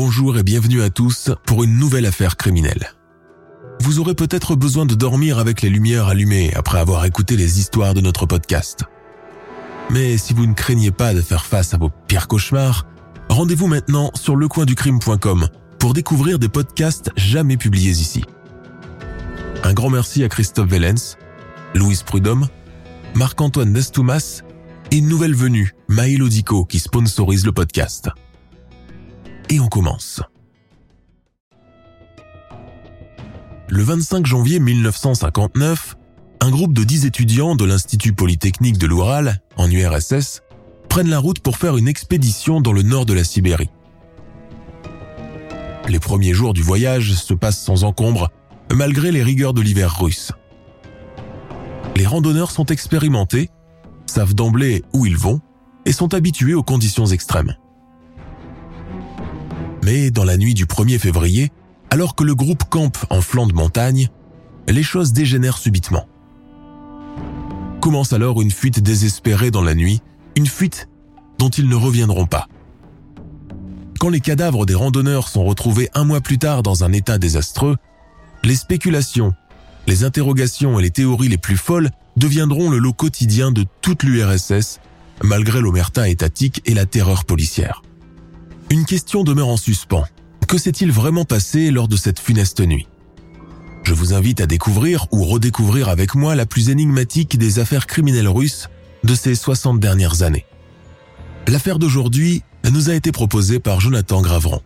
Bonjour et bienvenue à tous pour une nouvelle affaire criminelle. Vous aurez peut-être besoin de dormir avec les lumières allumées après avoir écouté les histoires de notre podcast. Mais si vous ne craignez pas de faire face à vos pires cauchemars, rendez-vous maintenant sur lecoinducrime.com pour découvrir des podcasts jamais publiés ici. Un grand merci à Christophe Vellens, Louise Prudhomme, Marc-Antoine Destoumas et une nouvelle venue, Maël Odico, qui sponsorise le podcast. Et on commence. Le 25 janvier 1959, un groupe de 10 étudiants de l'Institut Polytechnique de l'Oural, en URSS, prennent la route pour faire une expédition dans le nord de la Sibérie. Les premiers jours du voyage se passent sans encombre, malgré les rigueurs de l'hiver russe. Les randonneurs sont expérimentés, savent d'emblée où ils vont et sont habitués aux conditions extrêmes. Mais dans la nuit du 1er février, alors que le groupe campe en flanc de montagne, les choses dégénèrent subitement. Commence alors une fuite désespérée dans la nuit, une fuite dont ils ne reviendront pas. Quand les cadavres des randonneurs sont retrouvés un mois plus tard dans un état désastreux, les spéculations, les interrogations et les théories les plus folles deviendront le lot quotidien de toute l'URSS, malgré l'omerta étatique et la terreur policière. Une question demeure en suspens. Que s'est-il vraiment passé lors de cette funeste nuit? Je vous invite à découvrir ou redécouvrir avec moi la plus énigmatique des affaires criminelles russes de ces 60 dernières années. L'affaire d'aujourd'hui nous a été proposée par Jonathan Gravron.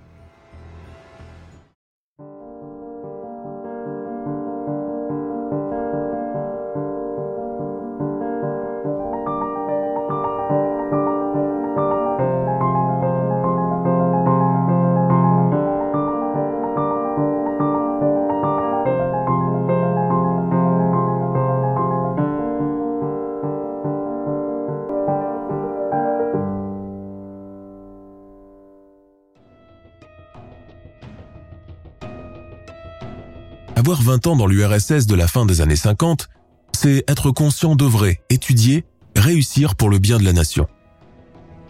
Avoir 20 ans dans l'URSS de la fin des années 50, c'est être conscient d'œuvrer, étudier, réussir pour le bien de la nation.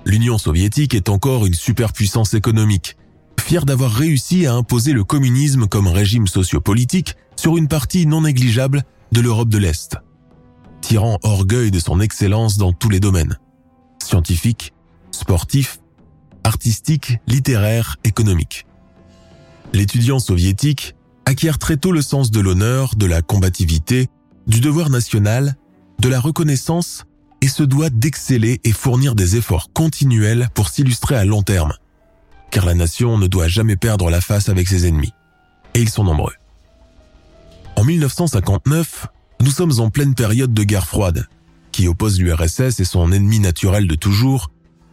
L'Union soviétique est encore une superpuissance économique, fière d'avoir réussi à imposer le communisme comme régime sociopolitique sur une partie non négligeable de l'Europe de l'Est, tirant orgueil de son excellence dans tous les domaines, scientifiques, sportifs, artistiques, littéraires, économiques. L'étudiant soviétique acquiert très tôt le sens de l'honneur, de la combativité, du devoir national, de la reconnaissance et se doit d'exceller et fournir des efforts continuels pour s'illustrer à long terme. Car la nation ne doit jamais perdre la face avec ses ennemis. Et ils sont nombreux. En 1959, nous sommes en pleine période de guerre froide, qui oppose l'URSS et son ennemi naturel de toujours,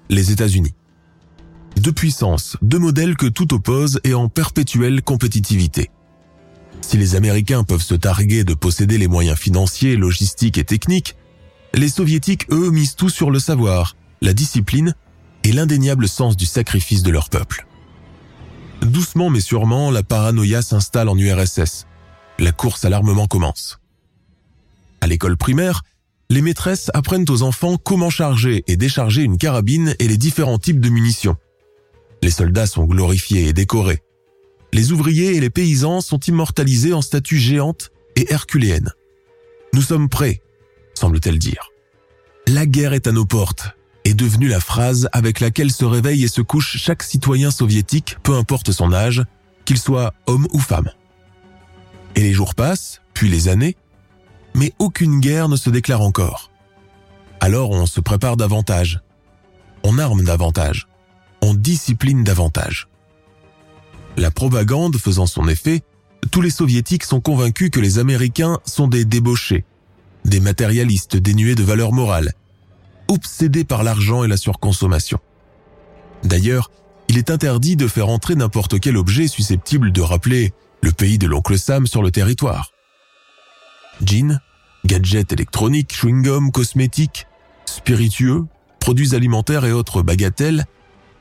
les États-Unis. Deux puissances, deux modèles que tout oppose et en perpétuelle compétitivité. Si les Américains peuvent se targuer de posséder les moyens financiers, logistiques et techniques, les Soviétiques, eux, misent tout sur le savoir, la discipline et l'indéniable sens du sacrifice de leur peuple. Doucement mais sûrement, la paranoïa s'installe en URSS. La course à l'armement commence. À l'école primaire, les maîtresses apprennent aux enfants comment charger et décharger une carabine et les différents types de munitions. Les soldats sont glorifiés et décorés les ouvriers et les paysans sont immortalisés en statues géantes et herculéennes. Nous sommes prêts, semble-t-elle dire. La guerre est à nos portes est devenue la phrase avec laquelle se réveille et se couche chaque citoyen soviétique, peu importe son âge, qu'il soit homme ou femme. Et les jours passent, puis les années, mais aucune guerre ne se déclare encore. Alors on se prépare davantage, on arme davantage, on discipline davantage. La propagande faisant son effet, tous les soviétiques sont convaincus que les Américains sont des débauchés, des matérialistes dénués de valeur morale, obsédés par l'argent et la surconsommation. D'ailleurs, il est interdit de faire entrer n'importe quel objet susceptible de rappeler le pays de l'oncle Sam sur le territoire. Jeans, gadgets électroniques, chewing-gum, cosmétiques, spiritueux, produits alimentaires et autres bagatelles,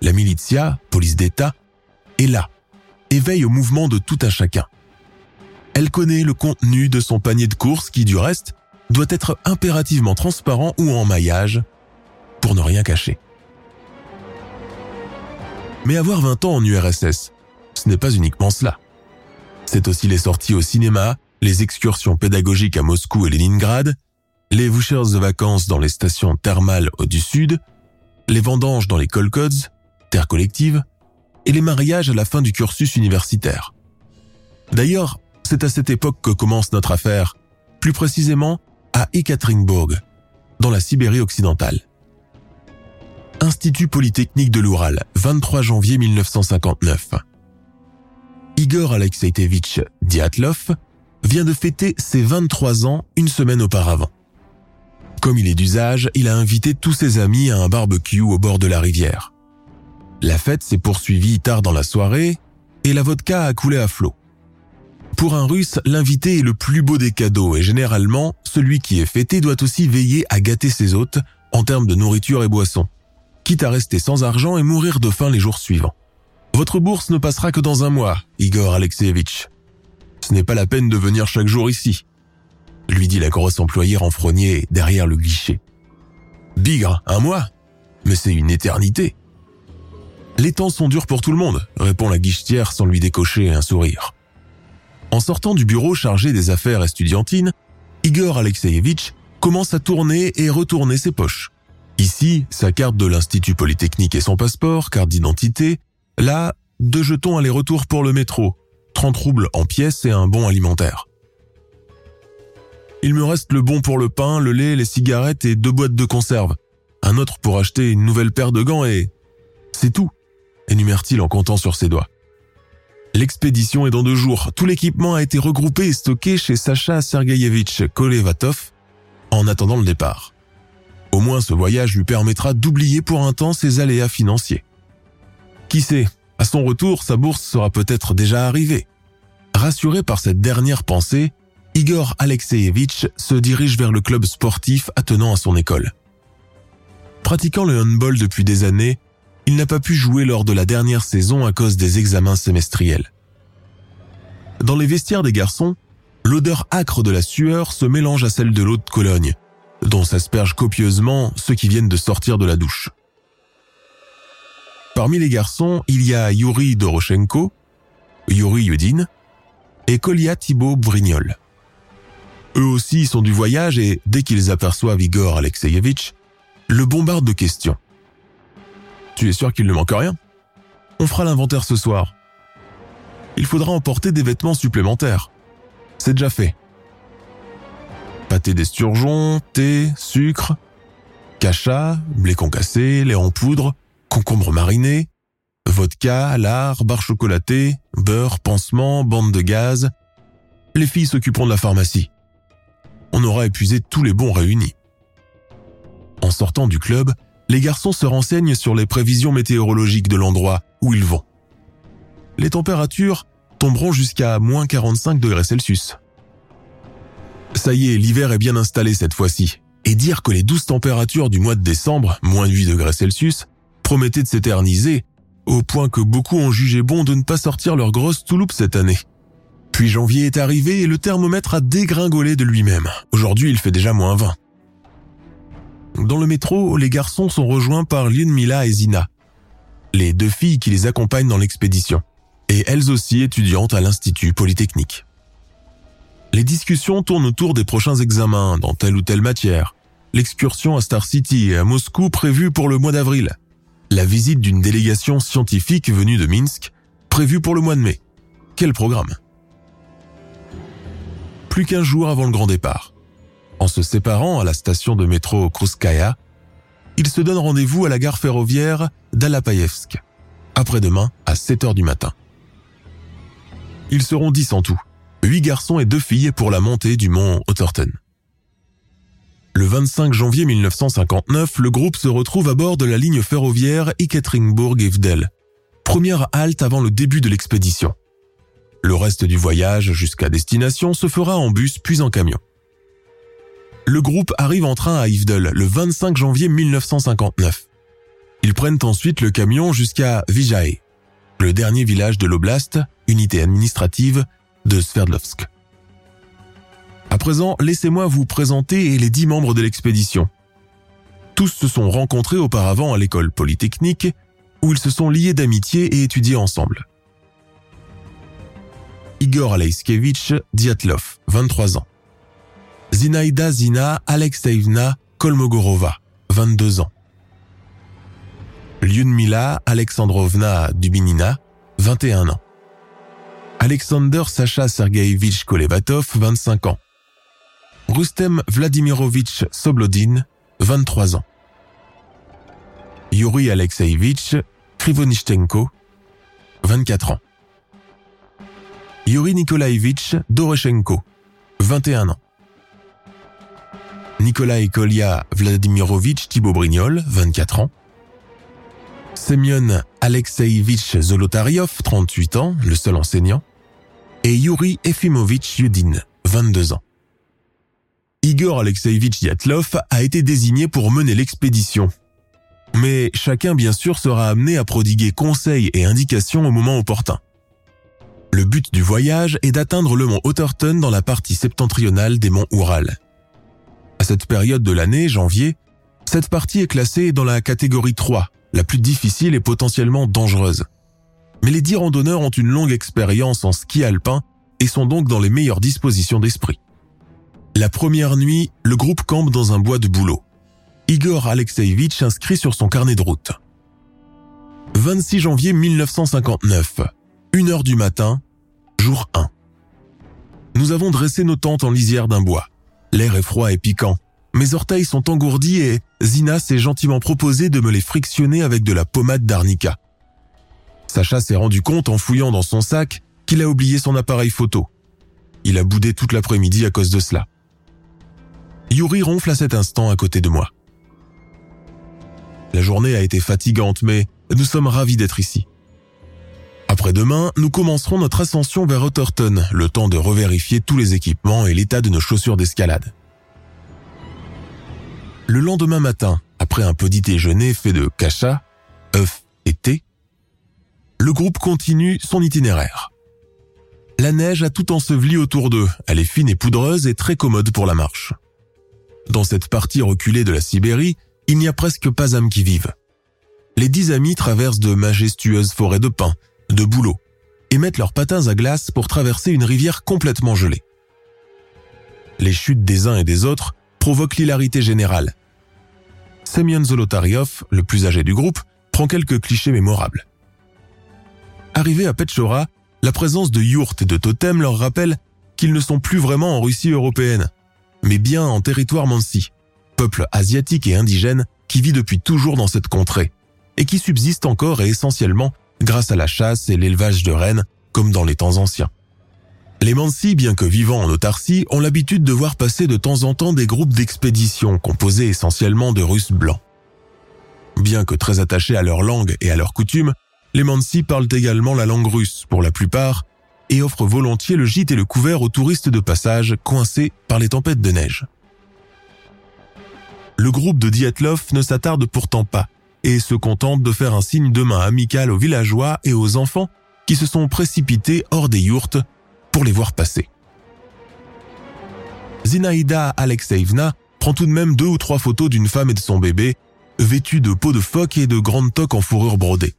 la militia, police d'État, est là et veille au mouvement de tout un chacun. Elle connaît le contenu de son panier de courses qui, du reste, doit être impérativement transparent ou en maillage pour ne rien cacher. Mais avoir 20 ans en URSS, ce n'est pas uniquement cela. C'est aussi les sorties au cinéma, les excursions pédagogiques à Moscou et Leningrad, les vouchers de vacances dans les stations thermales du sud, les vendanges dans les kolkhods, terres collectives, et les mariages à la fin du cursus universitaire. D'ailleurs, c'est à cette époque que commence notre affaire, plus précisément à Ekaterinbourg, dans la Sibérie occidentale. Institut Polytechnique de l'Oural, 23 janvier 1959. Igor Alexeyevich Diatlov vient de fêter ses 23 ans une semaine auparavant. Comme il est d'usage, il a invité tous ses amis à un barbecue au bord de la rivière. La fête s'est poursuivie tard dans la soirée et la vodka a coulé à flot. Pour un russe, l'invité est le plus beau des cadeaux et généralement, celui qui est fêté doit aussi veiller à gâter ses hôtes en termes de nourriture et boissons quitte à rester sans argent et mourir de faim les jours suivants. Votre bourse ne passera que dans un mois, Igor Alexeyevich. Ce n'est pas la peine de venir chaque jour ici, lui dit la grosse employée renfrognée derrière le guichet. Bigre, un mois? Mais c'est une éternité. Les temps sont durs pour tout le monde, répond la guichetière sans lui décocher un sourire. En sortant du bureau chargé des affaires estudiantines, Igor Alexeyevich commence à tourner et retourner ses poches. Ici, sa carte de l'Institut Polytechnique et son passeport, carte d'identité. Là, deux jetons aller-retour pour le métro, 30 roubles en pièces et un bon alimentaire. Il me reste le bon pour le pain, le lait, les cigarettes et deux boîtes de conserve. Un autre pour acheter une nouvelle paire de gants et... C'est tout, énumère-t-il en comptant sur ses doigts. L'expédition est dans deux jours. Tout l'équipement a été regroupé et stocké chez Sacha Sergeyevich Kolevatov en attendant le départ. Au moins ce voyage lui permettra d'oublier pour un temps ses aléas financiers. Qui sait, à son retour, sa bourse sera peut-être déjà arrivée. Rassuré par cette dernière pensée, Igor Alexeyevich se dirige vers le club sportif attenant à son école. Pratiquant le handball depuis des années, il n'a pas pu jouer lors de la dernière saison à cause des examens semestriels. Dans les vestiaires des garçons, l'odeur âcre de la sueur se mélange à celle de l'eau de Cologne, dont s'aspergent copieusement ceux qui viennent de sortir de la douche. Parmi les garçons, il y a Yuri Doroshenko, Yuri Yudin et Kolia Thibault Brignol. Eux aussi sont du voyage et dès qu'ils aperçoivent Igor Alexeyevich, le bombardent de questions. Tu es sûr qu'il ne manque rien? On fera l'inventaire ce soir. Il faudra emporter des vêtements supplémentaires. C'est déjà fait pâté d'esturgeon, thé, sucre, cacha, blé concassé, lait en poudre, concombre mariné, vodka, lard, barre chocolatée, beurre, pansement, bande de gaz. Les filles s'occuperont de la pharmacie. On aura épuisé tous les bons réunis. En sortant du club, les garçons se renseignent sur les prévisions météorologiques de l'endroit où ils vont. Les températures tomberont jusqu'à moins 45 degrés Celsius. Ça y est, l'hiver est bien installé cette fois-ci. Et dire que les douces températures du mois de décembre, moins de 8 degrés Celsius, promettaient de s'éterniser, au point que beaucoup ont jugé bon de ne pas sortir leur grosse touloupe cette année. Puis janvier est arrivé et le thermomètre a dégringolé de lui-même. Aujourd'hui, il fait déjà moins 20. Dans le métro, les garçons sont rejoints par Mila et Zina, les deux filles qui les accompagnent dans l'expédition, et elles aussi étudiantes à l'Institut Polytechnique. Les discussions tournent autour des prochains examens dans telle ou telle matière, l'excursion à Star City et à Moscou prévue pour le mois d'avril, la visite d'une délégation scientifique venue de Minsk prévue pour le mois de mai. Quel programme? Plus qu'un jour avant le grand départ. En se séparant à la station de métro Kruskaya, ils se donnent rendez-vous à la gare ferroviaire d'Alapaevsk, après-demain à 7 h du matin. Ils seront dix en tout, huit garçons et deux filles pour la montée du mont Otterton. Le 25 janvier 1959, le groupe se retrouve à bord de la ligne ferroviaire Ekaterinbourg-Evdel, première halte avant le début de l'expédition. Le reste du voyage jusqu'à destination se fera en bus puis en camion. Le groupe arrive en train à Ivdel le 25 janvier 1959. Ils prennent ensuite le camion jusqu'à Vijae, le dernier village de l'oblast, unité administrative de Sverdlovsk. À présent, laissez-moi vous présenter les dix membres de l'expédition. Tous se sont rencontrés auparavant à l'école polytechnique, où ils se sont liés d'amitié et étudiés ensemble. Igor Alekskevich Diatlov, 23 ans. Zinaida Zina Alexeevna Kolmogorova, 22 ans. Lyudmila Alexandrovna Dubinina, 21 ans. Alexander Sacha Sergeevich Kolevatov, 25 ans. Rustem Vladimirovich Soblodin, 23 ans. Yuri Alexeevich Krivonishchenko, 24 ans. Yuri Nikolaevich Doroshenko, 21 ans. Nikolai Kolia Vladimirovich Thibaut-Brignol, 24 ans. Semyon Alexeevich Zolotaryov, 38 ans, le seul enseignant. Et Yuri Efimovich Yudin, 22 ans. Igor Alexeevich Yatlov a été désigné pour mener l'expédition. Mais chacun bien sûr sera amené à prodiguer conseils et indications au moment opportun. Le but du voyage est d'atteindre le mont Otterton dans la partie septentrionale des monts Oural. À cette période de l'année, janvier, cette partie est classée dans la catégorie 3, la plus difficile et potentiellement dangereuse. Mais les dix randonneurs ont une longue expérience en ski alpin et sont donc dans les meilleures dispositions d'esprit. La première nuit, le groupe campe dans un bois de bouleau. Igor Alexeevich inscrit sur son carnet de route. 26 janvier 1959, 1 heure du matin, jour 1. Nous avons dressé nos tentes en lisière d'un bois. L'air est froid et piquant. Mes orteils sont engourdis et Zina s'est gentiment proposé de me les frictionner avec de la pommade d'arnica. Sacha s'est rendu compte en fouillant dans son sac qu'il a oublié son appareil photo. Il a boudé toute l'après-midi à cause de cela. Yuri ronfle à cet instant à côté de moi. La journée a été fatigante, mais nous sommes ravis d'être ici. Après-demain, nous commencerons notre ascension vers Otterton, le temps de revérifier tous les équipements et l'état de nos chaussures d'escalade. Le lendemain matin, après un petit déjeuner fait de cacha, œufs et thé, le groupe continue son itinéraire. La neige a tout enseveli autour d'eux, elle est fine et poudreuse et très commode pour la marche. Dans cette partie reculée de la Sibérie, il n'y a presque pas âme qui vive. Les dix amis traversent de majestueuses forêts de pins, de bouleaux, et mettent leurs patins à glace pour traverser une rivière complètement gelée. Les chutes des uns et des autres provoquent l'hilarité générale. Semyon Zolotaryov, le plus âgé du groupe, prend quelques clichés mémorables. Arrivé à Petchora, la présence de yourtes et de totems leur rappelle qu'ils ne sont plus vraiment en Russie européenne, mais bien en territoire mansi, peuple asiatique et indigène qui vit depuis toujours dans cette contrée, et qui subsiste encore et essentiellement grâce à la chasse et l'élevage de rennes, comme dans les temps anciens. Les Mansi, bien que vivant en autarcie, ont l'habitude de voir passer de temps en temps des groupes d'expéditions composés essentiellement de Russes blancs. Bien que très attachés à leur langue et à leurs coutumes, les Mansi parlent également la langue russe pour la plupart et offrent volontiers le gîte et le couvert aux touristes de passage coincés par les tempêtes de neige. Le groupe de Dietlov ne s'attarde pourtant pas et se contente de faire un signe de main amical aux villageois et aux enfants qui se sont précipités hors des yourtes pour les voir passer. Zinaïda Alexeevna prend tout de même deux ou trois photos d'une femme et de son bébé, vêtus de peau de phoque et de grandes toques en fourrure brodée.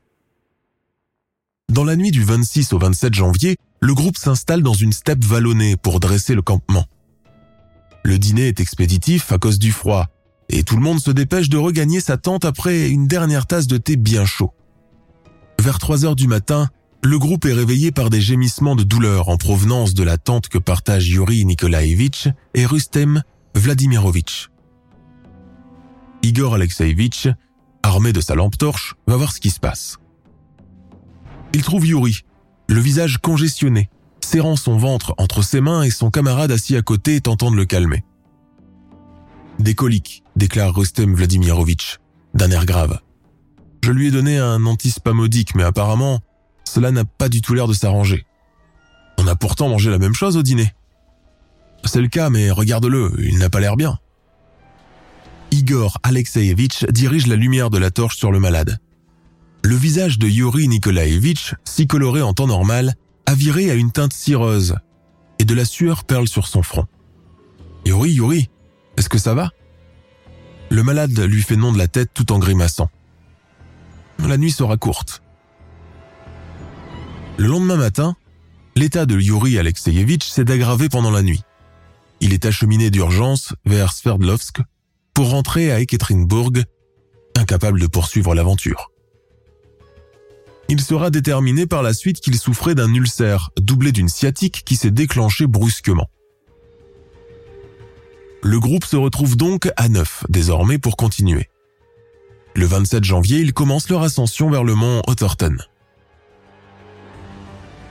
Dans la nuit du 26 au 27 janvier, le groupe s'installe dans une steppe vallonnée pour dresser le campement. Le dîner est expéditif à cause du froid, et tout le monde se dépêche de regagner sa tente après une dernière tasse de thé bien chaud. Vers 3 heures du matin, le groupe est réveillé par des gémissements de douleur en provenance de la tente que partagent Yuri Nikolaevich et Rustem Vladimirovitch. Igor Alexeevich, armé de sa lampe torche, va voir ce qui se passe. Il trouve Yuri, le visage congestionné, serrant son ventre entre ses mains et son camarade assis à côté tentant de le calmer. Des coliques, déclare Rustem Vladimirovitch, d'un air grave. Je lui ai donné un antispamodique, mais apparemment, cela n'a pas du tout l'air de s'arranger. On a pourtant mangé la même chose au dîner. C'est le cas, mais regarde-le, il n'a pas l'air bien. Igor Alexeyevitch dirige la lumière de la torche sur le malade. Le visage de Yuri Nikolaevitch, si coloré en temps normal, a viré à une teinte cireuse, et de la sueur perle sur son front. Yuri, Yuri, est-ce que ça va? Le malade lui fait nom de la tête tout en grimaçant. La nuit sera courte. Le lendemain matin, l'état de Yuri Alexeyevitch s'est aggravé pendant la nuit. Il est acheminé d'urgence vers Sverdlovsk pour rentrer à Ekaterinbourg, incapable de poursuivre l'aventure. Il sera déterminé par la suite qu'il souffrait d'un ulcère doublé d'une sciatique qui s'est déclenchée brusquement. Le groupe se retrouve donc à neuf désormais pour continuer. Le 27 janvier, ils commencent leur ascension vers le mont Otterton.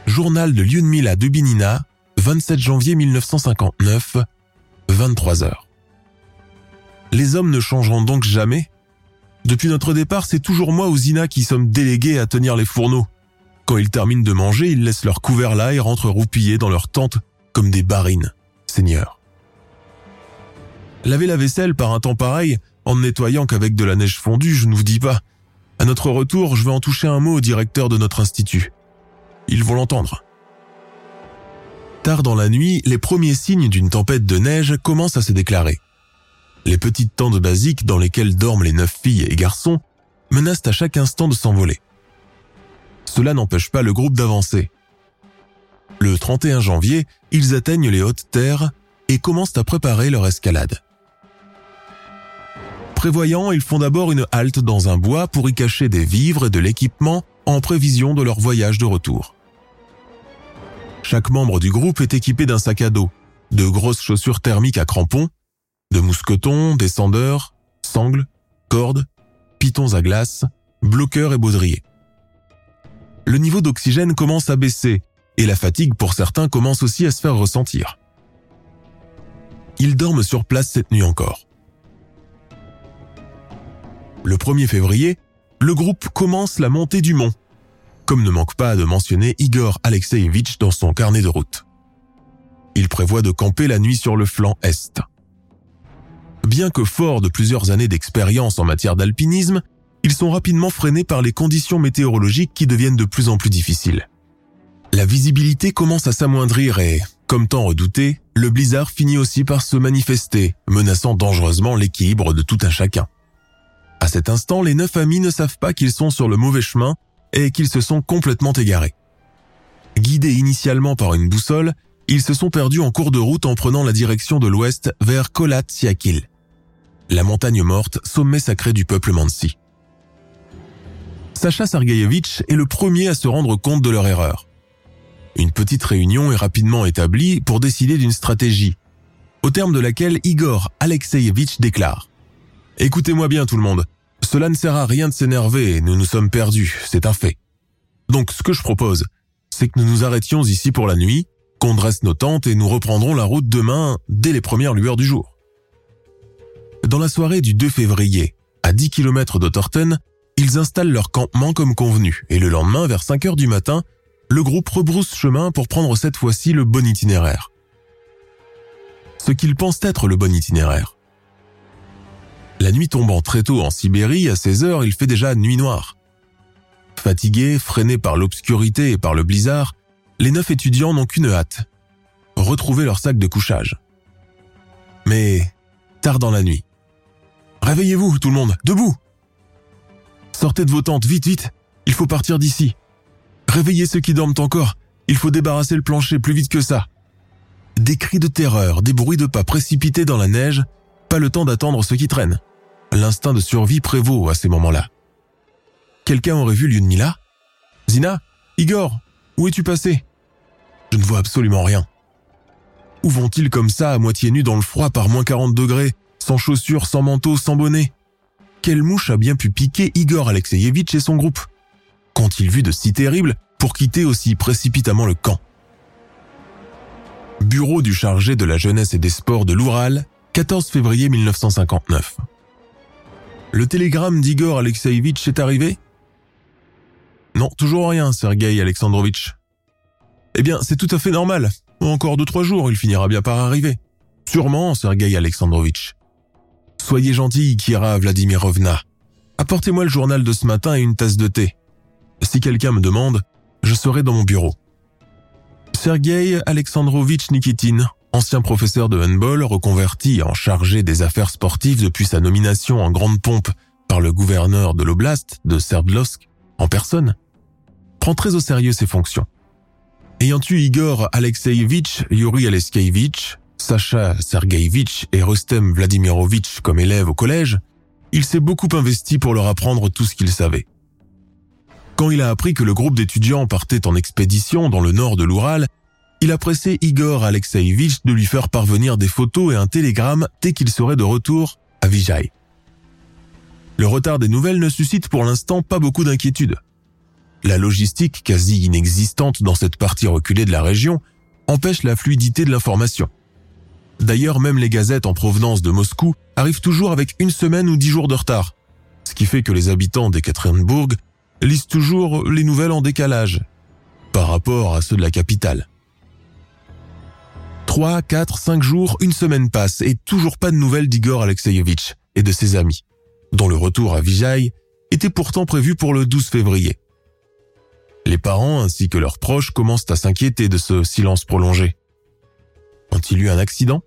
Journal de Lyudmila Dubinina, 27 janvier 1959, 23 heures. Les hommes ne changeront donc jamais Depuis notre départ, c'est toujours moi ou Zina qui sommes délégués à tenir les fourneaux. Quand ils terminent de manger, ils laissent leur couvert là et rentrent roupillés dans leur tente comme des barines, Seigneur. Laver la vaisselle par un temps pareil, en ne nettoyant qu'avec de la neige fondue, je ne vous dis pas. À notre retour, je vais en toucher un mot au directeur de notre institut. Ils vont l'entendre. Tard dans la nuit, les premiers signes d'une tempête de neige commencent à se déclarer. Les petites tentes basiques dans lesquelles dorment les neuf filles et garçons menacent à chaque instant de s'envoler. Cela n'empêche pas le groupe d'avancer. Le 31 janvier, ils atteignent les hautes terres et commencent à préparer leur escalade. Prévoyant, ils font d'abord une halte dans un bois pour y cacher des vivres et de l'équipement en prévision de leur voyage de retour. Chaque membre du groupe est équipé d'un sac à dos, de grosses chaussures thermiques à crampons, de mousquetons, descendeurs, sangles, cordes, pitons à glace, bloqueurs et baudriers. Le niveau d'oxygène commence à baisser et la fatigue pour certains commence aussi à se faire ressentir. Ils dorment sur place cette nuit encore. Le 1er février, le groupe commence la montée du mont, comme ne manque pas de mentionner Igor Alexeyevitch dans son carnet de route. Il prévoit de camper la nuit sur le flanc est. Bien que forts de plusieurs années d'expérience en matière d'alpinisme, ils sont rapidement freinés par les conditions météorologiques qui deviennent de plus en plus difficiles. La visibilité commence à s'amoindrir et, comme tant redouté, le blizzard finit aussi par se manifester, menaçant dangereusement l'équilibre de tout un chacun. À cet instant, les neuf amis ne savent pas qu'ils sont sur le mauvais chemin et qu'ils se sont complètement égarés. Guidés initialement par une boussole, ils se sont perdus en cours de route en prenant la direction de l'ouest vers Kolat Siakil, la montagne morte, sommet sacré du peuple Mansi. Sacha Sergeyevitch est le premier à se rendre compte de leur erreur. Une petite réunion est rapidement établie pour décider d'une stratégie, au terme de laquelle Igor Alexeyevitch déclare ⁇ Écoutez-moi bien tout le monde, cela ne sert à rien de s'énerver, nous nous sommes perdus, c'est un fait. Donc ce que je propose, c'est que nous nous arrêtions ici pour la nuit, qu'on dresse nos tentes et nous reprendrons la route demain dès les premières lueurs du jour. Dans la soirée du 2 février, à 10 km d'Otterton, ils installent leur campement comme convenu et le lendemain, vers 5 heures du matin, le groupe rebrousse chemin pour prendre cette fois-ci le bon itinéraire. Ce qu'ils pensent être le bon itinéraire. La nuit tombant très tôt en Sibérie, à 16 heures, il fait déjà nuit noire. Fatigués, freinés par l'obscurité et par le blizzard, les neuf étudiants n'ont qu'une hâte. Retrouver leur sac de couchage. Mais, tard dans la nuit. Réveillez-vous, tout le monde, debout Sortez de vos tentes, vite, vite, il faut partir d'ici. Réveillez ceux qui dorment encore, il faut débarrasser le plancher plus vite que ça. Des cris de terreur, des bruits de pas précipités dans la neige, pas le temps d'attendre ceux qui traînent. L'instinct de survie prévaut à ces moments-là. Quelqu'un aurait vu Lyudmila? Zina? Igor? Où es-tu passé? Je ne vois absolument rien. Où vont-ils comme ça, à moitié nus dans le froid par moins 40 degrés, sans chaussures, sans manteau, sans bonnet? Quelle mouche a bien pu piquer Igor Alexeyevitch et son groupe? Qu'ont-ils vu de si terrible pour quitter aussi précipitamment le camp? Bureau du chargé de la jeunesse et des sports de l'Oural, 14 février 1959. Le télégramme d'Igor Alexeïvitch est arrivé? Non, toujours rien, Sergei Alexandrovitch. Eh bien, c'est tout à fait normal. Encore deux, trois jours, il finira bien par arriver. Sûrement, Sergei Alexandrovitch. Soyez gentil, Kira Vladimirovna. Apportez-moi le journal de ce matin et une tasse de thé. Si quelqu'un me demande, je serai dans mon bureau. Sergei Alexandrovitch Nikitin, ancien professeur de handball reconverti en chargé des affaires sportives depuis sa nomination en grande pompe par le gouverneur de l'oblast de Sverdlovsk en personne, prend très au sérieux ses fonctions. Ayant eu Igor Alexeyevitch, Yuri Alexeyevitch, Sacha Sergeyevitch et Rustem Vladimirovitch comme élèves au collège, il s'est beaucoup investi pour leur apprendre tout ce qu'il savait. Quand il a appris que le groupe d'étudiants partait en expédition dans le nord de l'Oural, il a pressé Igor Alexeyevitch de lui faire parvenir des photos et un télégramme dès qu'il serait de retour à Vijay. Le retard des nouvelles ne suscite pour l'instant pas beaucoup d'inquiétude. La logistique quasi inexistante dans cette partie reculée de la région empêche la fluidité de l'information. D'ailleurs, même les gazettes en provenance de Moscou arrivent toujours avec une semaine ou dix jours de retard, ce qui fait que les habitants d'Ekaterinbourg lisent toujours les nouvelles en décalage par rapport à ceux de la capitale. 3, 4, 5 jours, une semaine passe et toujours pas de nouvelles d'Igor Alexeyevitch et de ses amis, dont le retour à Vijay était pourtant prévu pour le 12 février. Les parents ainsi que leurs proches commencent à s'inquiéter de ce silence prolongé. Ont-ils eu un accident?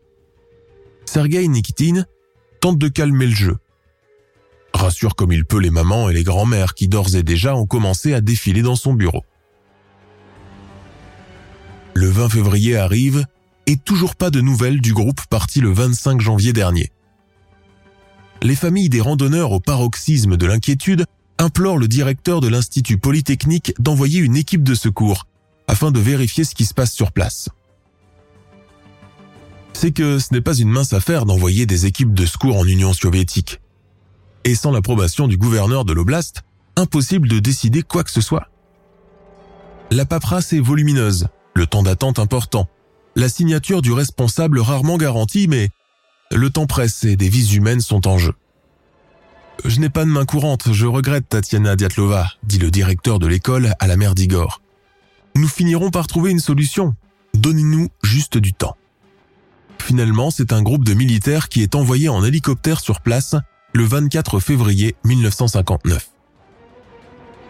Sergei Nikitin tente de calmer le jeu. Rassure comme il peut les mamans et les grands-mères qui d'ores et déjà ont commencé à défiler dans son bureau. Le 20 février arrive et toujours pas de nouvelles du groupe parti le 25 janvier dernier. Les familles des randonneurs au paroxysme de l'inquiétude implorent le directeur de l'Institut Polytechnique d'envoyer une équipe de secours afin de vérifier ce qui se passe sur place. C'est que ce n'est pas une mince affaire d'envoyer des équipes de secours en Union soviétique. Et sans l'approbation du gouverneur de l'oblast, impossible de décider quoi que ce soit. La paperasse est volumineuse, le temps d'attente important, la signature du responsable rarement garantie, mais le temps presse et des vies humaines sont en jeu. Je n'ai pas de main courante, je regrette Tatiana Diatlova, dit le directeur de l'école à la mère d'Igor. Nous finirons par trouver une solution. Donnez-nous juste du temps. Finalement, c'est un groupe de militaires qui est envoyé en hélicoptère sur place le 24 février 1959.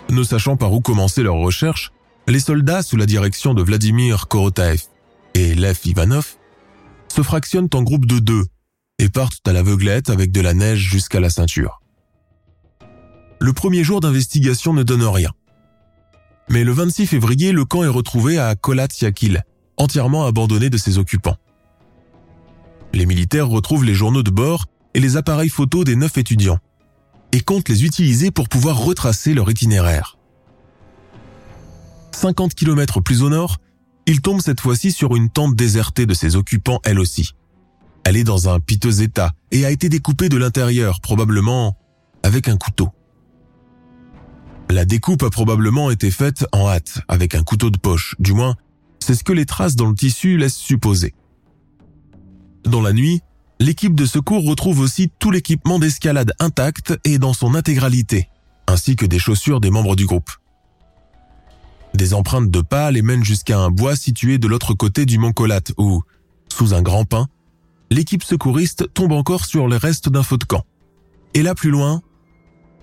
Ne sachant par où commencer leurs recherches, les soldats sous la direction de Vladimir Korotaev et Lev Ivanov se fractionnent en groupe de deux et partent à l'aveuglette avec de la neige jusqu'à la ceinture. Le premier jour d'investigation ne donne rien. Mais le 26 février, le camp est retrouvé à Kolatsiakil, entièrement abandonné de ses occupants. Les militaires retrouvent les journaux de bord et les appareils photos des neuf étudiants et comptent les utiliser pour pouvoir retracer leur itinéraire. 50 km plus au nord, il tombe cette fois-ci sur une tente désertée de ses occupants elle aussi. Elle est dans un piteux état et a été découpée de l'intérieur, probablement avec un couteau. La découpe a probablement été faite en hâte, avec un couteau de poche, du moins, c'est ce que les traces dans le tissu laissent supposer. Dans la nuit, l'équipe de secours retrouve aussi tout l'équipement d'escalade intact et dans son intégralité, ainsi que des chaussures des membres du groupe. Des empreintes de pas les mènent jusqu'à un bois situé de l'autre côté du mont Colat où, sous un grand pin, l'équipe secouriste tombe encore sur les restes d'un feu de camp. Et là plus loin,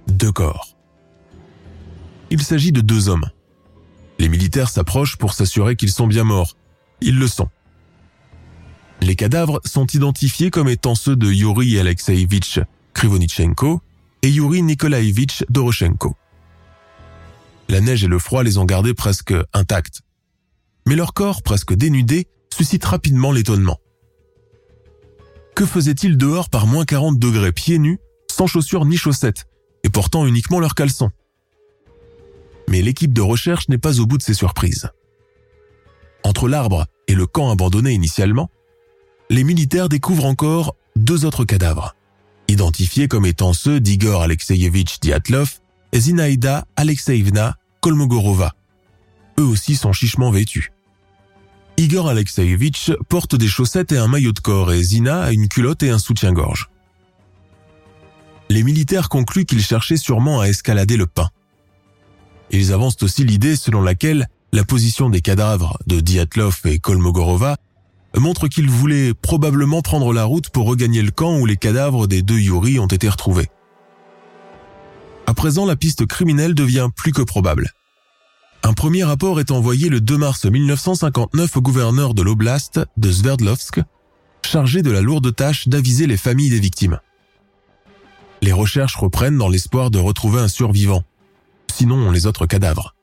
deux corps. Il s'agit de deux hommes. Les militaires s'approchent pour s'assurer qu'ils sont bien morts. Ils le sont. Les cadavres sont identifiés comme étant ceux de Yuri Alexeevitch Krivonichenko et Yuri Nikolaevitch Doroshenko. La neige et le froid les ont gardés presque intacts. Mais leur corps, presque dénudé, suscite rapidement l'étonnement. Que faisait-il dehors par moins 40 degrés pieds nus, sans chaussures ni chaussettes, et portant uniquement leurs caleçons? Mais l'équipe de recherche n'est pas au bout de ses surprises. Entre l'arbre et le camp abandonné initialement, les militaires découvrent encore deux autres cadavres, identifiés comme étant ceux d'Igor Alexeyevitch Diatlov Zinaïda Alexeïvna Kolmogorova. Eux aussi sont chichement vêtus. Igor Alexeyevich porte des chaussettes et un maillot de corps et Zina a une culotte et un soutien-gorge. Les militaires concluent qu'ils cherchaient sûrement à escalader le pain. Ils avancent aussi l'idée selon laquelle la position des cadavres de Diatlov et Kolmogorova montre qu'ils voulaient probablement prendre la route pour regagner le camp où les cadavres des deux Yuri ont été retrouvés. À présent, la piste criminelle devient plus que probable. Un premier rapport est envoyé le 2 mars 1959 au gouverneur de l'oblast de Sverdlovsk, chargé de la lourde tâche d'aviser les familles des victimes. Les recherches reprennent dans l'espoir de retrouver un survivant, sinon les autres cadavres.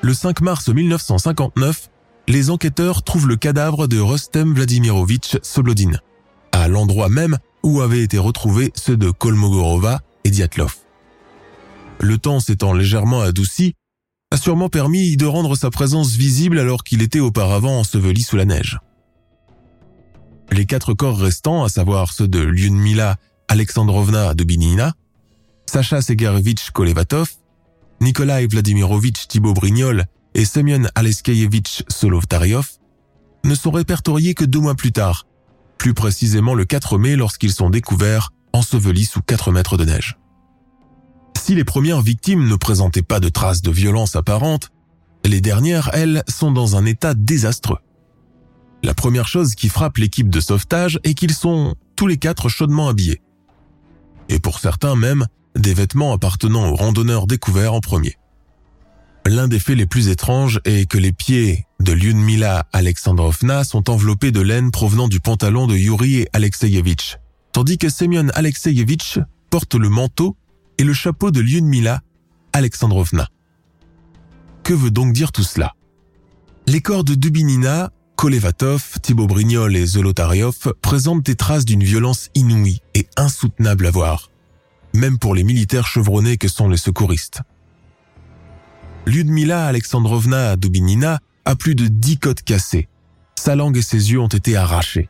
Le 5 mars 1959, les enquêteurs trouvent le cadavre de Rostem Vladimirovitch Soblodin, à l'endroit même où avaient été retrouvés ceux de Kolmogorova et. Le temps s'étant légèrement adouci, a sûrement permis de rendre sa présence visible alors qu'il était auparavant enseveli sous la neige. Les quatre corps restants, à savoir ceux de Lyudmila Alexandrovna Dubinina, Sacha Segarevitch Kolevatov, Nikolai Vladimirovitch Thibaut Brignol et Semyon Aleskeyevitch Solovtariov, ne sont répertoriés que deux mois plus tard, plus précisément le 4 mai lorsqu'ils sont découverts ensevelis sous 4 mètres de neige. Si les premières victimes ne présentaient pas de traces de violence apparentes, les dernières, elles, sont dans un état désastreux. La première chose qui frappe l'équipe de sauvetage est qu'ils sont tous les quatre chaudement habillés. Et pour certains même, des vêtements appartenant aux randonneurs découverts en premier. L'un des faits les plus étranges est que les pieds de Lyudmila Alexandrovna sont enveloppés de laine provenant du pantalon de Yuri Alexeyevitch, tandis que Semyon Alexeyevitch porte le manteau et le chapeau de Lyudmila Alexandrovna. Que veut donc dire tout cela? Les corps de Dubinina, Kolevatov, Thibaut Brignol et Zolotariov présentent des traces d'une violence inouïe et insoutenable à voir, même pour les militaires chevronnés que sont les secouristes. Lyudmila Alexandrovna Dubinina a plus de dix côtes cassées. Sa langue et ses yeux ont été arrachés.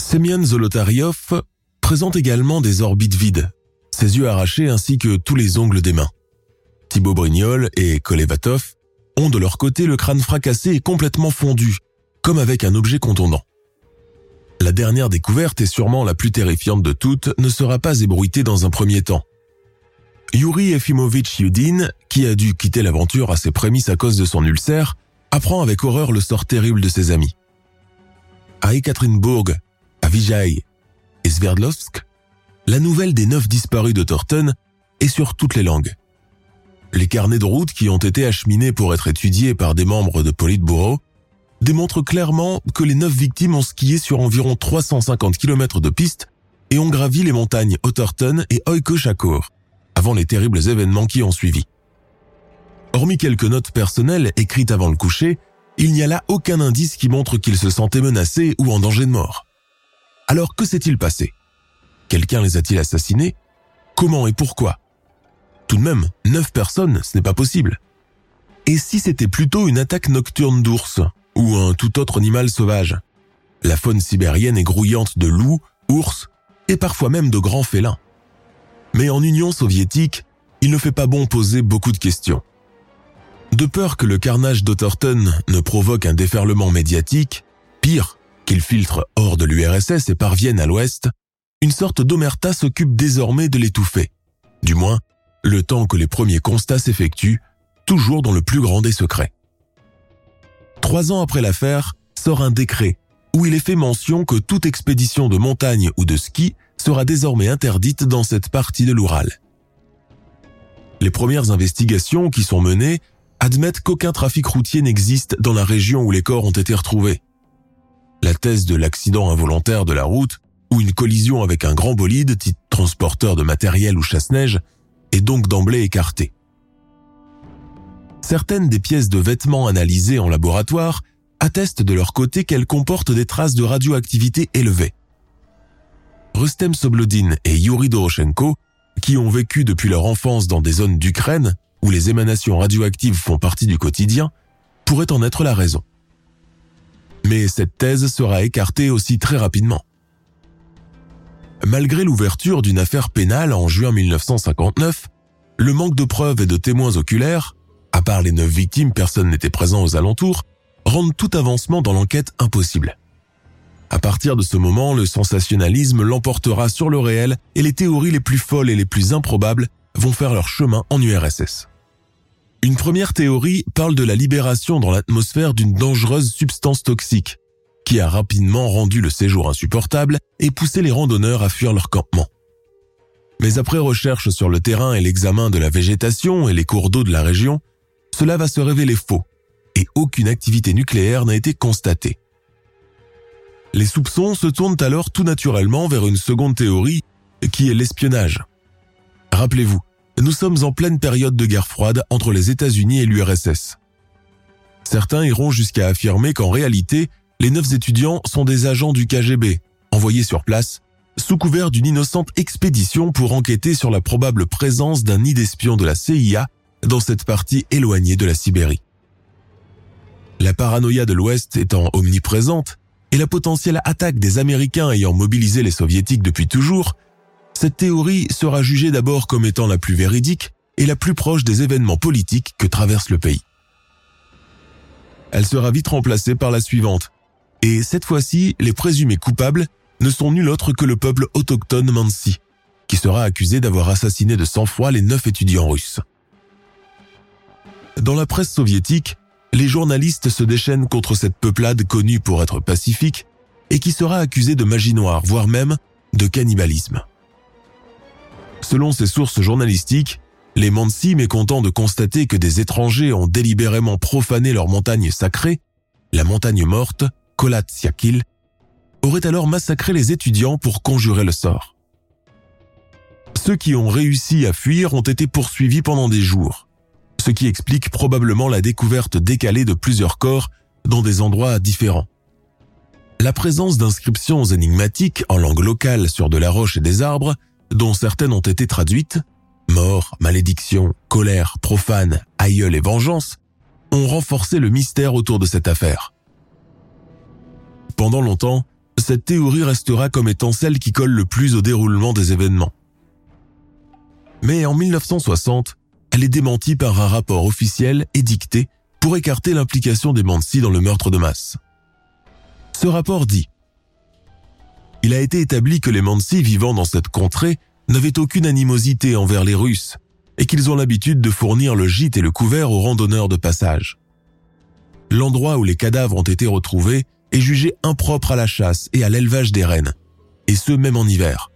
Semyon Zolotariov présente également des orbites vides, ses yeux arrachés ainsi que tous les ongles des mains. Thibaut Brignol et Kolevatov ont de leur côté le crâne fracassé et complètement fondu, comme avec un objet contondant. La dernière découverte et sûrement la plus terrifiante de toutes ne sera pas ébruitée dans un premier temps. Yuri Efimovitch Yudin, qui a dû quitter l'aventure à ses prémices à cause de son ulcère, apprend avec horreur le sort terrible de ses amis. À Ekaterinbourg, à Vijay et Sverdlovsk, la nouvelle des neuf disparus de Thornton est sur toutes les langues. Les carnets de route qui ont été acheminés pour être étudiés par des membres de Politburo démontrent clairement que les neuf victimes ont skié sur environ 350 km de piste et ont gravi les montagnes Otterton et Oikoshakor avant les terribles événements qui ont suivi. Hormis quelques notes personnelles écrites avant le coucher, il n'y a là aucun indice qui montre qu'ils se sentaient menacés ou en danger de mort. Alors que s'est-il passé? Quelqu'un les a-t-il assassinés? Comment et pourquoi? Tout de même, neuf personnes, ce n'est pas possible. Et si c'était plutôt une attaque nocturne d'ours ou un tout autre animal sauvage? La faune sibérienne est grouillante de loups, ours et parfois même de grands félins. Mais en Union soviétique, il ne fait pas bon poser beaucoup de questions. De peur que le carnage d'Otterton ne provoque un déferlement médiatique, pire, qu'il filtre hors de l'URSS et parvienne à l'Ouest, une sorte d'omerta s'occupe désormais de l'étouffer. Du moins, le temps que les premiers constats s'effectuent, toujours dans le plus grand des secrets. Trois ans après l'affaire, sort un décret où il est fait mention que toute expédition de montagne ou de ski sera désormais interdite dans cette partie de l'Oural. Les premières investigations qui sont menées admettent qu'aucun trafic routier n'existe dans la région où les corps ont été retrouvés. La thèse de l'accident involontaire de la route ou une collision avec un grand bolide, type transporteur de matériel ou chasse-neige, est donc d'emblée écartée. Certaines des pièces de vêtements analysées en laboratoire attestent de leur côté qu'elles comportent des traces de radioactivité élevées. Rustem Soblodin et Yuri Doroshenko, qui ont vécu depuis leur enfance dans des zones d'Ukraine où les émanations radioactives font partie du quotidien, pourraient en être la raison. Mais cette thèse sera écartée aussi très rapidement. Malgré l'ouverture d'une affaire pénale en juin 1959, le manque de preuves et de témoins oculaires, à part les neuf victimes, personne n'était présent aux alentours, rendent tout avancement dans l'enquête impossible. À partir de ce moment, le sensationnalisme l'emportera sur le réel et les théories les plus folles et les plus improbables vont faire leur chemin en URSS. Une première théorie parle de la libération dans l'atmosphère d'une dangereuse substance toxique, qui a rapidement rendu le séjour insupportable et poussé les randonneurs à fuir leur campement. Mais après recherche sur le terrain et l'examen de la végétation et les cours d'eau de la région, cela va se révéler faux et aucune activité nucléaire n'a été constatée. Les soupçons se tournent alors tout naturellement vers une seconde théorie qui est l'espionnage. Rappelez-vous, nous sommes en pleine période de guerre froide entre les États-Unis et l'URSS. Certains iront jusqu'à affirmer qu'en réalité, les neuf étudiants sont des agents du KGB, envoyés sur place, sous couvert d'une innocente expédition pour enquêter sur la probable présence d'un nid d'espions de la CIA dans cette partie éloignée de la Sibérie. La paranoïa de l'Ouest étant omniprésente et la potentielle attaque des Américains ayant mobilisé les Soviétiques depuis toujours, cette théorie sera jugée d'abord comme étant la plus véridique et la plus proche des événements politiques que traverse le pays. Elle sera vite remplacée par la suivante, et cette fois-ci, les présumés coupables ne sont nul autre que le peuple autochtone Mansi, qui sera accusé d'avoir assassiné de sang-froid les neuf étudiants russes. Dans la presse soviétique, les journalistes se déchaînent contre cette peuplade connue pour être pacifique et qui sera accusée de magie noire, voire même de cannibalisme. Selon ces sources journalistiques, les Mansi, mécontents de constater que des étrangers ont délibérément profané leur montagne sacrée, la montagne morte, Kolat Siakil, auraient alors massacré les étudiants pour conjurer le sort. Ceux qui ont réussi à fuir ont été poursuivis pendant des jours, ce qui explique probablement la découverte décalée de plusieurs corps dans des endroits différents. La présence d'inscriptions énigmatiques en langue locale sur de la roche et des arbres dont certaines ont été traduites, mort, malédiction, colère, profane, aïeul et vengeance, ont renforcé le mystère autour de cette affaire. Pendant longtemps, cette théorie restera comme étant celle qui colle le plus au déroulement des événements. Mais en 1960, elle est démentie par un rapport officiel édicté pour écarter l'implication des Mansi dans le meurtre de masse. Ce rapport dit il a été établi que les Mansi vivant dans cette contrée n'avaient aucune animosité envers les Russes et qu'ils ont l'habitude de fournir le gîte et le couvert aux randonneurs de passage. L'endroit où les cadavres ont été retrouvés est jugé impropre à la chasse et à l'élevage des rennes, et ce même en hiver.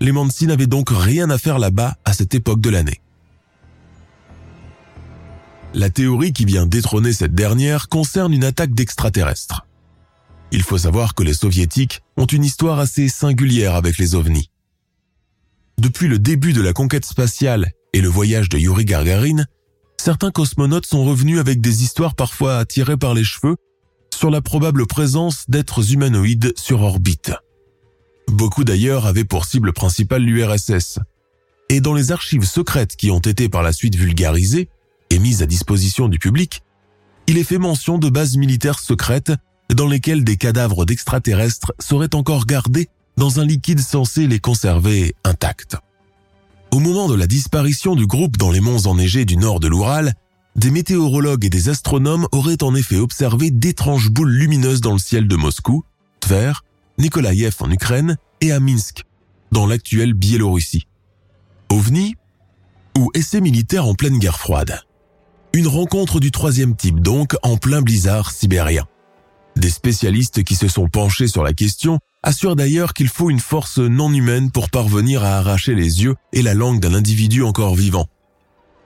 Les Mansi n'avaient donc rien à faire là-bas à cette époque de l'année. La théorie qui vient détrôner cette dernière concerne une attaque d'extraterrestres. Il faut savoir que les soviétiques ont une histoire assez singulière avec les ovnis. Depuis le début de la conquête spatiale et le voyage de Yuri Gagarin, certains cosmonautes sont revenus avec des histoires parfois tirées par les cheveux sur la probable présence d'êtres humanoïdes sur orbite. Beaucoup d'ailleurs avaient pour cible principale l'URSS. Et dans les archives secrètes qui ont été par la suite vulgarisées et mises à disposition du public, il est fait mention de bases militaires secrètes dans lesquels des cadavres d'extraterrestres seraient encore gardés dans un liquide censé les conserver intacts. Au moment de la disparition du groupe dans les monts enneigés du nord de l'Oural, des météorologues et des astronomes auraient en effet observé d'étranges boules lumineuses dans le ciel de Moscou, Tver, Nikolaïev en Ukraine et à Minsk, dans l'actuelle Biélorussie. OVNI ou essai militaire en pleine guerre froide. Une rencontre du troisième type donc en plein blizzard sibérien. Des spécialistes qui se sont penchés sur la question assurent d'ailleurs qu'il faut une force non humaine pour parvenir à arracher les yeux et la langue d'un individu encore vivant.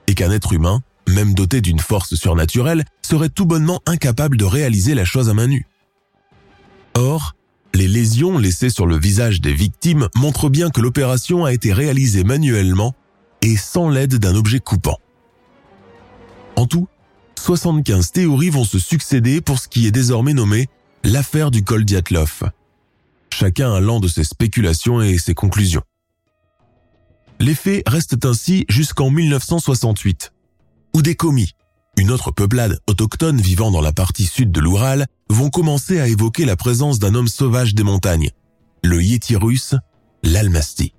Et qu'un être humain, même doté d'une force surnaturelle, serait tout bonnement incapable de réaliser la chose à main nue. Or, les lésions laissées sur le visage des victimes montrent bien que l'opération a été réalisée manuellement et sans l'aide d'un objet coupant. En tout, 75 théories vont se succéder pour ce qui est désormais nommé l'affaire du col Diatlov, chacun allant de ses spéculations et ses conclusions. Les faits restent ainsi jusqu'en 1968, où des commis, une autre peuplade autochtone vivant dans la partie sud de l'Oural, vont commencer à évoquer la présence d'un homme sauvage des montagnes, le Yéti russe, l'Almasti.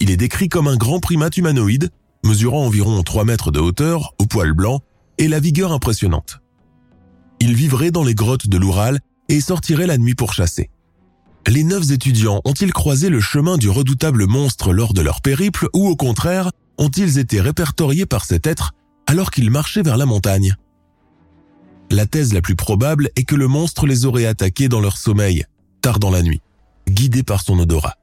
Il est décrit comme un grand primate humanoïde, mesurant environ 3 mètres de hauteur, au poil blanc et la vigueur impressionnante. Ils vivraient dans les grottes de l'Oural et sortiraient la nuit pour chasser. Les neuf étudiants ont-ils croisé le chemin du redoutable monstre lors de leur périple ou au contraire, ont-ils été répertoriés par cet être alors qu'ils marchaient vers la montagne? La thèse la plus probable est que le monstre les aurait attaqués dans leur sommeil, tard dans la nuit, guidés par son odorat.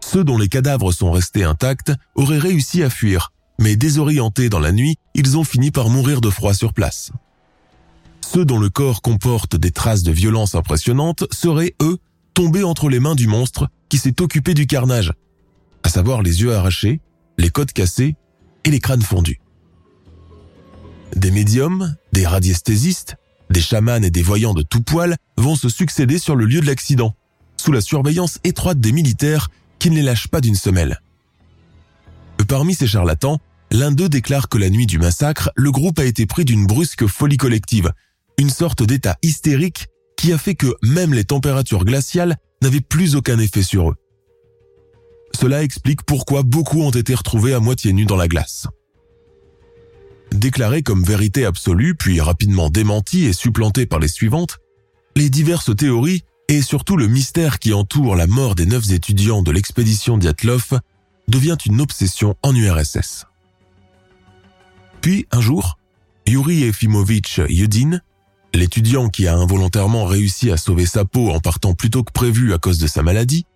Ceux dont les cadavres sont restés intacts auraient réussi à fuir, mais désorientés dans la nuit, ils ont fini par mourir de froid sur place. Ceux dont le corps comporte des traces de violence impressionnantes seraient, eux, tombés entre les mains du monstre qui s'est occupé du carnage, à savoir les yeux arrachés, les côtes cassées et les crânes fondus. Des médiums, des radiesthésistes, des chamans et des voyants de tout poil vont se succéder sur le lieu de l'accident, sous la surveillance étroite des militaires qui ne les lâchent pas d'une semelle. Parmi ces charlatans, l'un d'eux déclare que la nuit du massacre, le groupe a été pris d'une brusque folie collective, une sorte d'état hystérique qui a fait que même les températures glaciales n'avaient plus aucun effet sur eux. Cela explique pourquoi beaucoup ont été retrouvés à moitié nus dans la glace. Déclaré comme vérité absolue, puis rapidement démenti et supplanté par les suivantes, les diverses théories et surtout le mystère qui entoure la mort des neuf étudiants de l'expédition Diatlov devient une obsession en URSS. Puis, un jour, Yuri Efimovitch Yudin, l'étudiant qui a involontairement réussi à sauver sa peau en partant plus tôt que prévu à cause de sa maladie,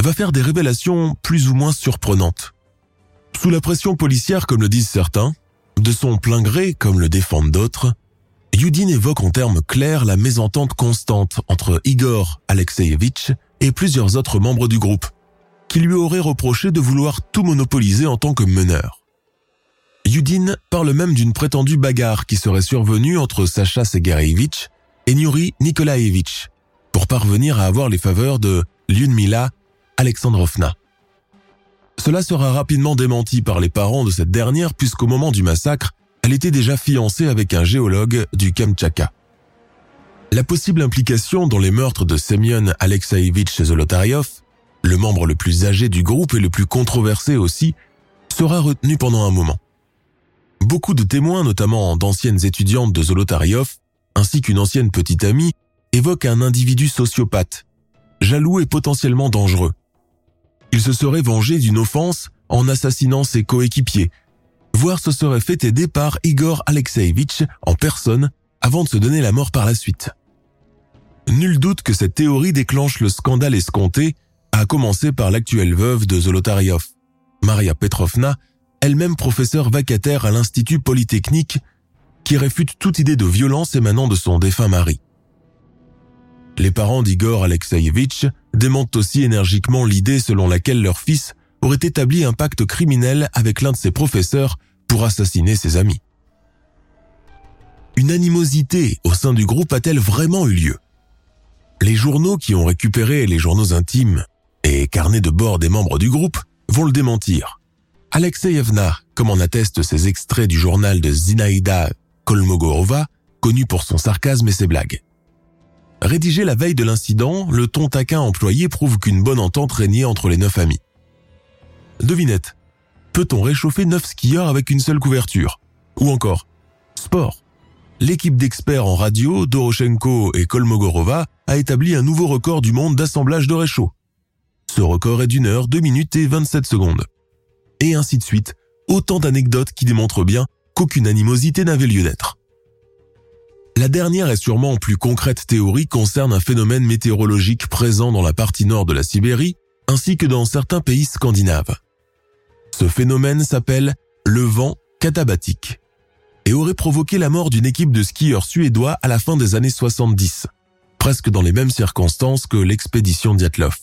va faire des révélations plus ou moins surprenantes. Sous la pression policière comme le disent certains, de son plein gré comme le défendent d'autres, Yudin évoque en termes clairs la mésentente constante entre Igor Alexeyevich et plusieurs autres membres du groupe, qui lui auraient reproché de vouloir tout monopoliser en tant que meneur. Yudin parle même d'une prétendue bagarre qui serait survenue entre Sacha Segarevich et Nuri Nikolaevich pour parvenir à avoir les faveurs de Lyudmila Alexandrovna. Cela sera rapidement démenti par les parents de cette dernière puisqu'au moment du massacre, elle était déjà fiancée avec un géologue du Kamtchatka. La possible implication dans les meurtres de Semyon Alexeevich Zolotaryov, le membre le plus âgé du groupe et le plus controversé aussi, sera retenue pendant un moment. Beaucoup de témoins, notamment d'anciennes étudiantes de Zolotaryov, ainsi qu'une ancienne petite amie, évoquent un individu sociopathe, jaloux et potentiellement dangereux. Il se serait vengé d'une offense en assassinant ses coéquipiers, voire se serait fait aider par Igor Alexeevich en personne avant de se donner la mort par la suite. Nul doute que cette théorie déclenche le scandale escompté, à commencer par l'actuelle veuve de Zolotaryov, Maria Petrovna, elle-même professeure vacataire à l'Institut Polytechnique, qui réfute toute idée de violence émanant de son défunt mari. Les parents d'Igor Alexeyevich démentent aussi énergiquement l'idée selon laquelle leur fils aurait établi un pacte criminel avec l'un de ses professeurs pour assassiner ses amis. Une animosité au sein du groupe a-t-elle vraiment eu lieu? Les journaux qui ont récupéré les journaux intimes et carnets de bord des membres du groupe vont le démentir. Alexeyevna, comme en attestent ces extraits du journal de Zinaïda Kolmogorova, connu pour son sarcasme et ses blagues. Rédigé la veille de l'incident, le ton taquin employé prouve qu'une bonne entente régnait entre les neuf amis. Devinette. Peut-on réchauffer neuf skieurs avec une seule couverture? Ou encore, sport. L'équipe d'experts en radio, Doroshenko et Kolmogorova, a établi un nouveau record du monde d'assemblage de réchaud. Ce record est d'une heure, deux minutes et 27 secondes et ainsi de suite, autant d'anecdotes qui démontrent bien qu'aucune animosité n'avait lieu d'être. La dernière et sûrement plus concrète théorie concerne un phénomène météorologique présent dans la partie nord de la Sibérie ainsi que dans certains pays scandinaves. Ce phénomène s'appelle le vent katabatique et aurait provoqué la mort d'une équipe de skieurs suédois à la fin des années 70, presque dans les mêmes circonstances que l'expédition Diatlov.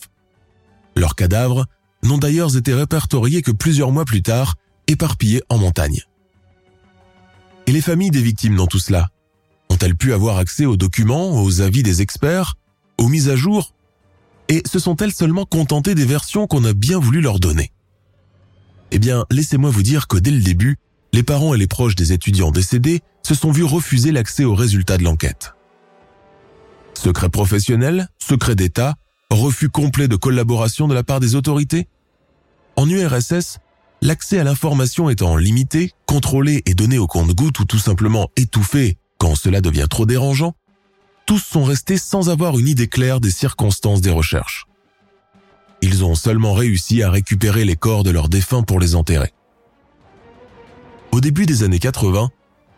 Leurs cadavres n'ont d'ailleurs été répertoriés que plusieurs mois plus tard, éparpillés en montagne. Et les familles des victimes dans tout cela? Ont-elles pu avoir accès aux documents, aux avis des experts, aux mises à jour? Et se sont-elles seulement contentées des versions qu'on a bien voulu leur donner? Eh bien, laissez-moi vous dire que dès le début, les parents et les proches des étudiants décédés se sont vus refuser l'accès aux résultats de l'enquête. Secret professionnel, secret d'État, refus complet de collaboration de la part des autorités? En URSS, l'accès à l'information étant limité, contrôlé et donné au compte-goutte ou tout simplement étouffé quand cela devient trop dérangeant, tous sont restés sans avoir une idée claire des circonstances des recherches. Ils ont seulement réussi à récupérer les corps de leurs défunts pour les enterrer. Au début des années 80,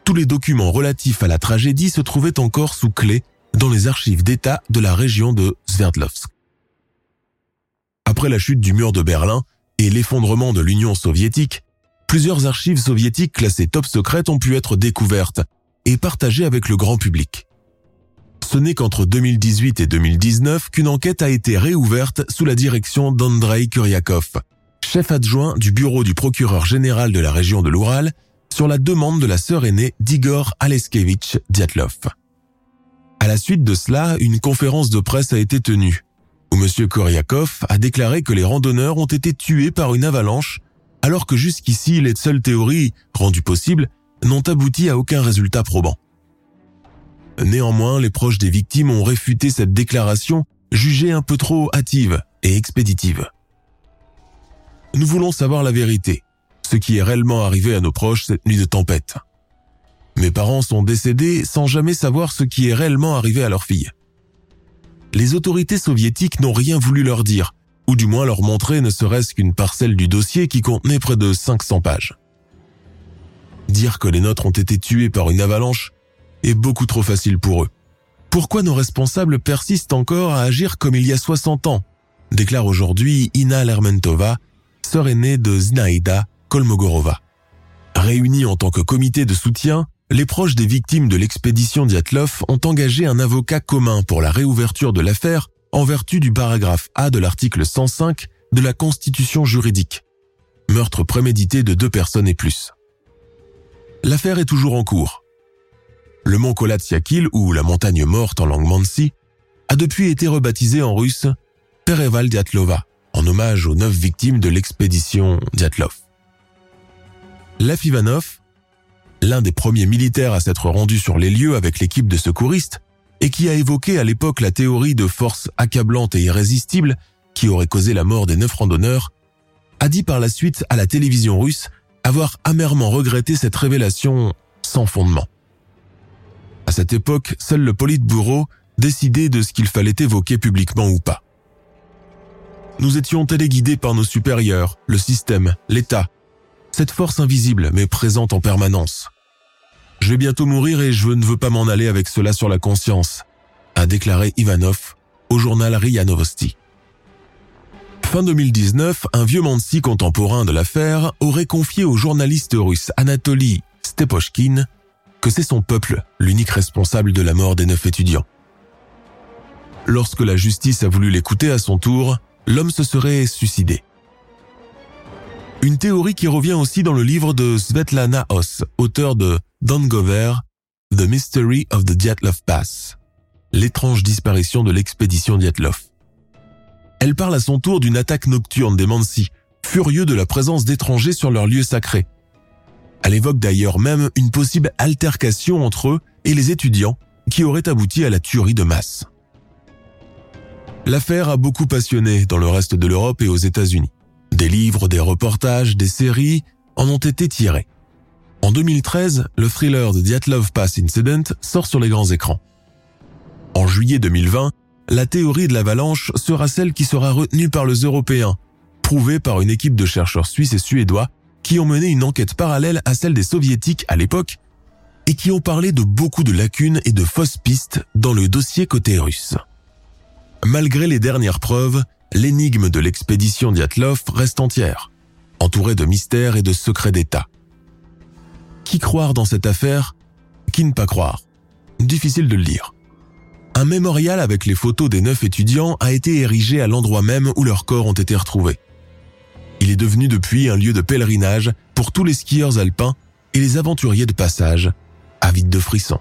tous les documents relatifs à la tragédie se trouvaient encore sous clé dans les archives d'État de la région de Sverdlovsk. Après la chute du mur de Berlin et l'effondrement de l'Union soviétique, plusieurs archives soviétiques classées top secrètes ont pu être découvertes et partagées avec le grand public. Ce n'est qu'entre 2018 et 2019 qu'une enquête a été réouverte sous la direction d'Andrei Kuryakov, chef adjoint du bureau du procureur général de la région de l'Oural, sur la demande de la sœur aînée d'Igor Aleskevich Diatlov. À la suite de cela, une conférence de presse a été tenue, où M. Kuryakov a déclaré que les randonneurs ont été tués par une avalanche, alors que jusqu'ici les seules théories, rendues possibles, n'ont abouti à aucun résultat probant. Néanmoins, les proches des victimes ont réfuté cette déclaration jugée un peu trop hâtive et expéditive. Nous voulons savoir la vérité, ce qui est réellement arrivé à nos proches cette nuit de tempête. Mes parents sont décédés sans jamais savoir ce qui est réellement arrivé à leur fille. Les autorités soviétiques n'ont rien voulu leur dire, ou du moins leur montrer ne serait-ce qu'une parcelle du dossier qui contenait près de 500 pages. Dire que les nôtres ont été tués par une avalanche est beaucoup trop facile pour eux. Pourquoi nos responsables persistent encore à agir comme il y a 60 ans déclare aujourd'hui Ina Lermentova, sœur aînée de Zinaïda Kolmogorova. Réunis en tant que comité de soutien, les proches des victimes de l'expédition Diatlov ont engagé un avocat commun pour la réouverture de l'affaire en vertu du paragraphe A de l'article 105 de la Constitution juridique. Meurtre prémédité de deux personnes et plus. L'affaire est toujours en cours. Le mont Kolatsiakil, ou la montagne morte en langue mansi, a depuis été rebaptisé en russe Pereval Diatlova, en hommage aux neuf victimes de l'expédition Diatlov. Lev Ivanov, l'un des premiers militaires à s'être rendu sur les lieux avec l'équipe de secouristes, et qui a évoqué à l'époque la théorie de force accablante et irrésistible qui aurait causé la mort des neuf randonneurs, a dit par la suite à la télévision russe avoir amèrement regretté cette révélation sans fondement. À cette époque, seul le Politburo décidait de ce qu'il fallait évoquer publiquement ou pas. Nous étions téléguidés par nos supérieurs, le système, l'État, cette force invisible mais présente en permanence. Je vais bientôt mourir et je ne veux pas m'en aller avec cela sur la conscience, a déclaré Ivanov au journal RIA Novosti. Fin 2019, un vieux Mansi contemporain de l'affaire aurait confié au journaliste russe Anatoly Stepochkin que c'est son peuple l'unique responsable de la mort des neuf étudiants. Lorsque la justice a voulu l'écouter à son tour, l'homme se serait suicidé. Une théorie qui revient aussi dans le livre de Svetlana Os, auteur de Gover, The Mystery of the Dyatlov Pass, l'étrange disparition de l'expédition Dyatlov. Elle parle à son tour d'une attaque nocturne des Mansi, furieux de la présence d'étrangers sur leur lieu sacré, elle évoque d'ailleurs même une possible altercation entre eux et les étudiants qui aurait abouti à la tuerie de masse. L'affaire a beaucoup passionné dans le reste de l'Europe et aux États-Unis. Des livres, des reportages, des séries en ont été tirés. En 2013, le thriller The Dyatlov Pass Incident sort sur les grands écrans. En juillet 2020, la théorie de l'avalanche sera celle qui sera retenue par les Européens, prouvée par une équipe de chercheurs suisses et suédois qui ont mené une enquête parallèle à celle des soviétiques à l'époque et qui ont parlé de beaucoup de lacunes et de fausses pistes dans le dossier côté russe. Malgré les dernières preuves, l'énigme de l'expédition Diatlov reste entière, entourée de mystères et de secrets d'État. Qui croire dans cette affaire? Qui ne pas croire? Difficile de le dire. Un mémorial avec les photos des neuf étudiants a été érigé à l'endroit même où leurs corps ont été retrouvés. Il est devenu depuis un lieu de pèlerinage pour tous les skieurs alpins et les aventuriers de passage, avides de frissons.